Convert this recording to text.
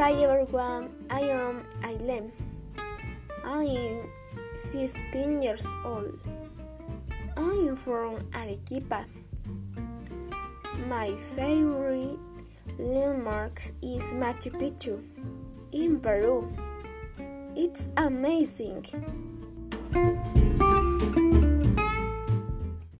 Hi everyone, I am Ailem. I'm 15 years old. I'm from Arequipa. My favorite landmark is Machu Picchu in Peru. It's amazing.